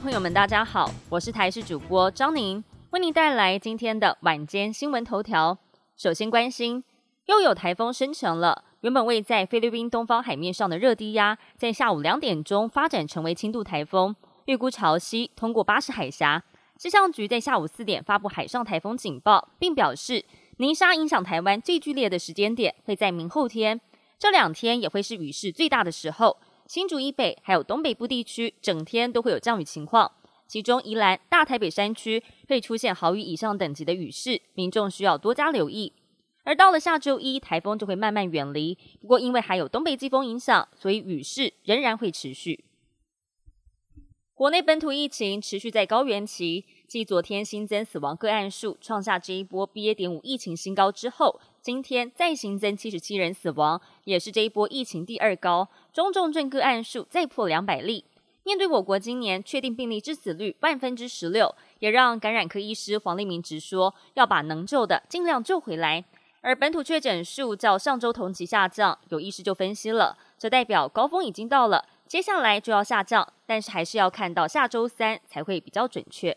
朋友们，大家好，我是台视主播张宁，为您带来今天的晚间新闻头条。首先关心，又有台风生成了。原本位在菲律宾东方海面上的热低压，在下午两点钟发展成为轻度台风，预估潮汐通过巴士海峡。气象局在下午四点发布海上台风警报，并表示泥沙影响台湾最剧烈的时间点会在明后天，这两天也会是雨势最大的时候。新竹以北还有东北部地区，整天都会有降雨情况，其中宜兰、大台北山区会出现豪雨以上等级的雨势，民众需要多加留意。而到了下周一，台风就会慢慢远离，不过因为还有东北季风影响，所以雨势仍然会持续。国内本土疫情持续在高原期，继昨天新增死亡个案数创下这一波 BA. 点五疫情新高之后。今天再新增七十七人死亡，也是这一波疫情第二高。中重症个案数再破两百例。面对我国今年确定病例致死率万分之十六，也让感染科医师黄立明直说，要把能救的尽量救回来。而本土确诊数较上周同期下降，有医师就分析了，这代表高峰已经到了，接下来就要下降，但是还是要看到下周三才会比较准确。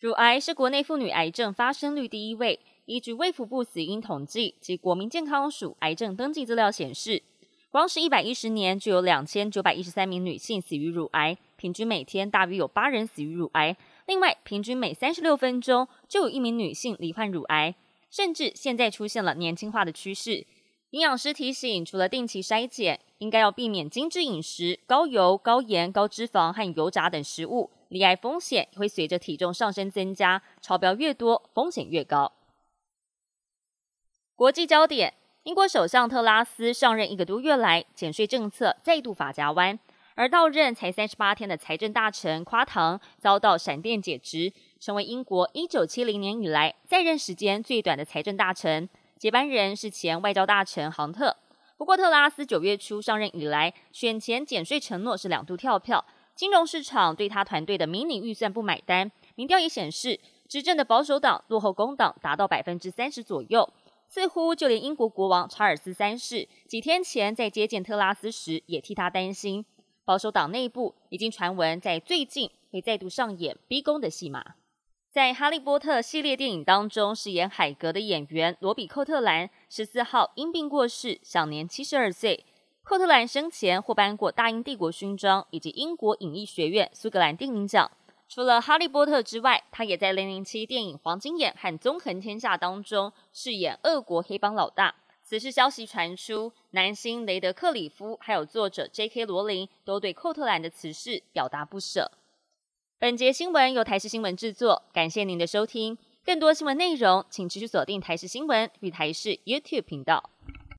乳癌是国内妇女癌症发生率第一位。依据卫福部死因统计及国民健康署癌症登记资料显示，光是一百一十年就有两千九百一十三名女性死于乳癌，平均每天大约有八人死于乳癌。另外，平均每三十六分钟就有一名女性罹患乳癌，甚至现在出现了年轻化的趋势。营养师提醒，除了定期筛检，应该要避免精致饮食、高油、高盐、高脂肪和油炸等食物，罹癌风险会随着体重上升增加，超标越多，风险越高。国际焦点：英国首相特拉斯上任一个多月来，减税政策再度法夹弯，而到任才三十八天的财政大臣夸唐遭到闪电解职，成为英国一九七零年以来在任时间最短的财政大臣。接班人是前外交大臣杭特。不过，特拉斯九月初上任以来，选前减税承诺是两度跳票，金融市场对他团队的迷你预算不买单。民调也显示，执政的保守党落后工党达到百分之三十左右。似乎就连英国国王查尔斯三世几天前在接见特拉斯时，也替他担心。保守党内部已经传闻，在最近会再度上演逼宫的戏码。在《哈利波特》系列电影当中饰演海格的演员罗比·寇特兰十四号因病过世，享年七十二岁。寇特兰生前获颁过大英帝国勋章以及英国影艺学院苏格兰电影奖。除了《哈利波特》之外，他也在《零零七》电影《黄金眼》和《纵横天下》当中饰演俄国黑帮老大。此事消息传出，男星雷德克里夫还有作者 J.K. 罗琳都对寇特兰的辞世表达不舍。本节新闻由台视新闻制作，感谢您的收听。更多新闻内容，请持续锁定台视新闻与台视 YouTube 频道。